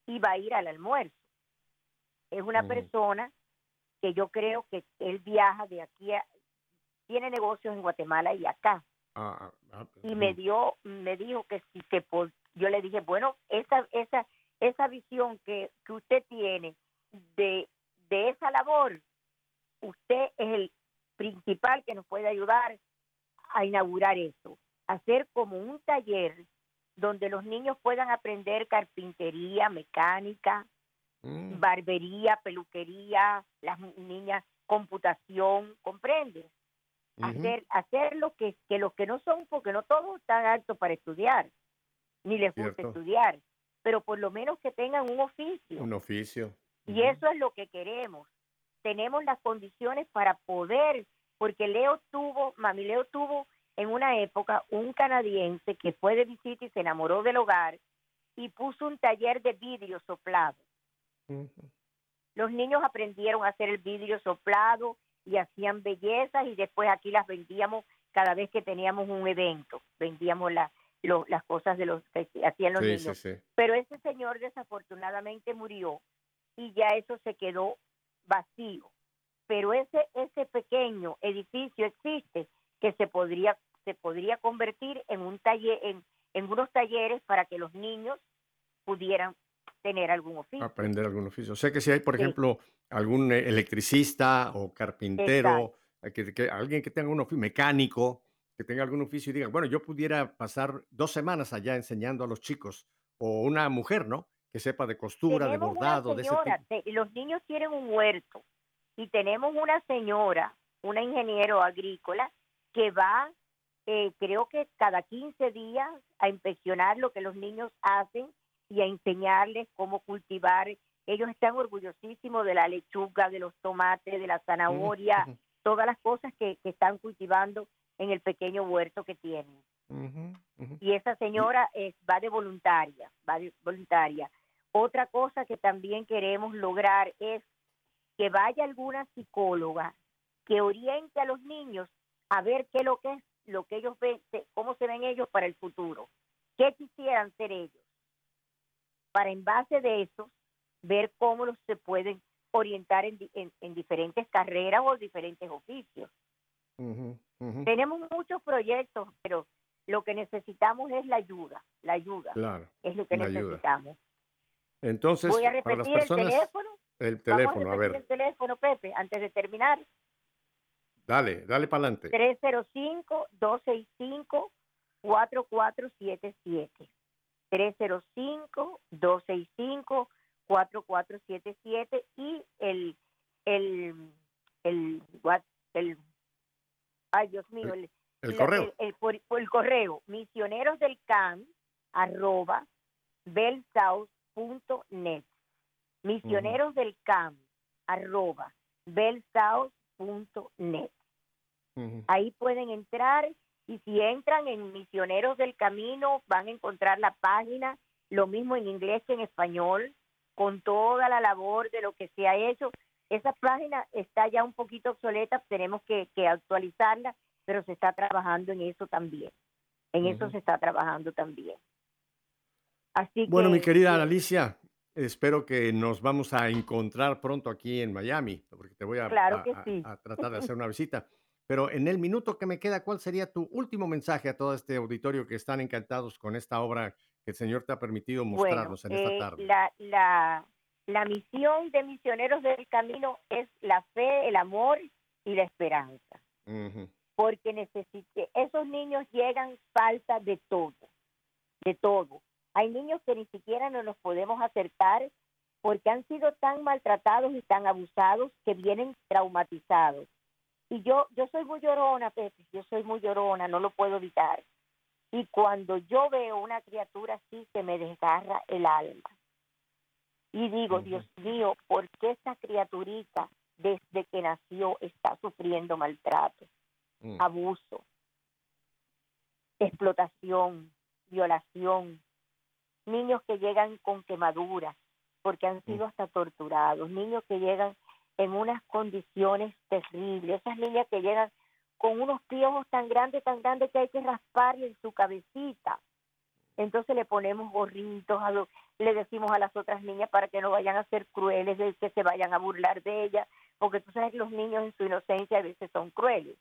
y va a ir al almuerzo. Es una persona que yo creo que él viaja de aquí a, tiene negocios en Guatemala y acá. Ah, ah, ah, y me dio me dijo que si se pod- yo le dije bueno esa esa esa visión que, que usted tiene de de esa labor usted es el principal que nos puede ayudar a inaugurar eso hacer como un taller donde los niños puedan aprender carpintería mecánica Mm, barbería peluquería las niñas computación comprendes ujú. hacer hacer lo que, que los que no son porque no todos están aptos para estudiar ni les gusta Cierto. estudiar pero por lo menos que tengan un oficio Un oficio. y eso es lo que queremos tenemos las condiciones para poder porque Leo tuvo mami Leo tuvo en una época un canadiense que fue de visita y se enamoró del hogar y puso un taller de vidrio soplado los niños aprendieron a hacer el vidrio soplado y hacían bellezas y después aquí las vendíamos cada vez que teníamos un evento, vendíamos la- lo- las cosas de los que hacían los Sí, niños. sí, sí. Pero ese señor desafortunadamente murió y ya eso se quedó vacío. Pero ese ese pequeño edificio existe que se podría se podría convertir en un taller en, en unos talleres para que los niños pudieran tener algún oficio. Aprender algún oficio. O sea que si hay, por Sí. ejemplo, algún eh, electricista o carpintero, eh, que, que- alguien que tenga un oficio mecánico, que tenga algún oficio y diga, bueno, yo pudiera pasar dos semanas allá enseñando a los chicos, o una mujer, ¿no? que sepa de costura, de Tenemos una bordado, de ese señora, tipo. los niños tienen un huerto y tenemos una señora, una ingeniero agrícola, que va, eh, creo que cada 15 días, a inspeccionar lo que los niños hacen y a enseñarles cómo cultivar. Ellos están orgullosísimos de la lechuga, de los tomates, de la zanahoria, todas las cosas que, que están cultivando en el pequeño huerto que tienen. Y esa señora es, va de voluntaria, va de voluntaria. Otra cosa que también queremos lograr es que vaya alguna psicóloga que oriente a los niños a ver qué es lo que es lo que ellos ven, cómo se ven ellos para el futuro, qué quisieran ser ellos, para en base de eso ver cómo los se pueden orientar en, di- en- en diferentes carreras o diferentes oficios. Tenemos muchos proyectos, pero lo que necesitamos es la ayuda, la ayuda Claro. es lo que ayuda. necesitamos. Entonces, Voy a para las repetir el teléfono. el teléfono, a a repetir ver, el teléfono, Pepe, antes de terminar. Dale, dale para adelante. 305-265-4477. 305-265-4477 y el, el, el, what- el, ay Dios mío, el, correo. el, el el correo, misioneros del CAM, arroba, belsouth.net. Misioneros del CAM, arroba, belsouth.net. Ahí pueden entrar y si entran en Misioneros del Camino van a encontrar la página, lo mismo en inglés que en español, con toda la labor de lo que se ha hecho. Esa página está ya un poquito obsoleta, tenemos que, que actualizarla, pero se está trabajando en eso también. En eso se está trabajando también. Así Bueno, que, mi querida Alicia, espero que nos vamos a encontrar pronto aquí en Miami, porque te voy a, Claro a- que a- sí. a tratar de hacer una visita. Pero en el minuto que me queda, ¿cuál sería tu último mensaje a todo este auditorio que están encantados con esta obra que el Señor te ha permitido Bueno, mostrarnos en esta eh, tarde? La, la, la misión de Misioneros del Camino es la fe, el amor y la esperanza. Ujú, Porque necesite, esos niños llegan falta de todo, de todo. Hay niños que ni siquiera no nos podemos acercar porque han sido tan maltratados y tan abusados que vienen traumatizados. Y yo, yo soy muy llorona, Pepe, yo soy muy llorona, no lo puedo evitar. Y cuando yo veo una criatura así, se me desgarra el alma. Y digo. Dios mío, ¿por qué esta criaturita desde que nació está sufriendo maltrato, mm, abuso, explotación, violación? Niños que llegan con quemaduras porque han sido hasta torturados, niños que llegan en unas condiciones terribles, esas niñas que llegan con unos piojos tan grandes, tan grandes que hay que rasparle en su cabecita. Entonces le ponemos gorritos, a lo- le decimos a las otras niñas para que no vayan a ser crueles, de que se vayan a burlar de ellas, porque tú sabes que los niños en su inocencia a veces son crueles.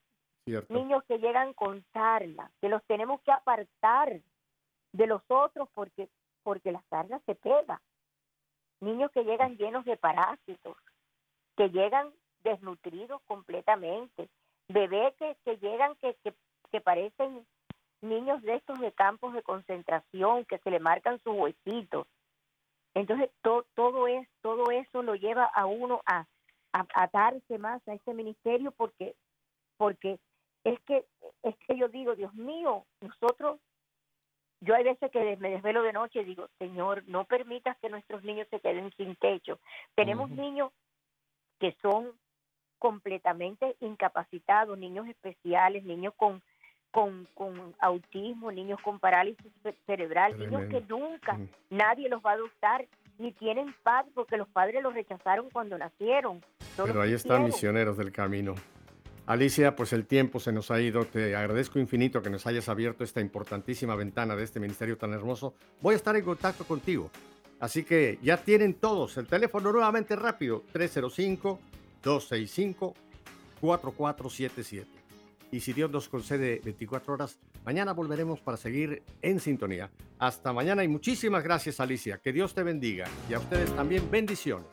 Cierto. Niños que llegan con sarna, que los tenemos que apartar de los otros porque, porque la sarna se pega. Niños que llegan llenos de parásitos, que llegan desnutridos completamente, bebés que, que llegan que, que, que parecen niños de estos de campos de concentración, que se le marcan sus huesitos. Entonces, to- todo, es, todo eso lo lleva a uno a, a, a atarse más a este ministerio porque, porque es que, es que yo digo, Dios mío, nosotros, yo hay veces que me desvelo de noche y digo, Señor, no permitas que nuestros niños se queden sin techo. Tenemos niños que son completamente incapacitados, niños especiales, niños con, con, con autismo, niños con parálisis ce- cerebral, niños que nunca Mm. nadie los va a adoptar, ni tienen padre porque los padres los rechazaron cuando nacieron. no Pero ahí están misioneros del camino. Alicia, pues el tiempo se nos ha ido. Te agradezco infinito que nos hayas abierto esta importantísima ventana de este ministerio tan hermoso. Voy a estar en contacto contigo. Así que ya tienen todos el teléfono nuevamente rápido, 305-265-4477. Y si Dios nos concede 24 horas, mañana volveremos para seguir en sintonía. Hasta mañana y muchísimas gracias Alicia. Que Dios te bendiga y a ustedes también bendiciones.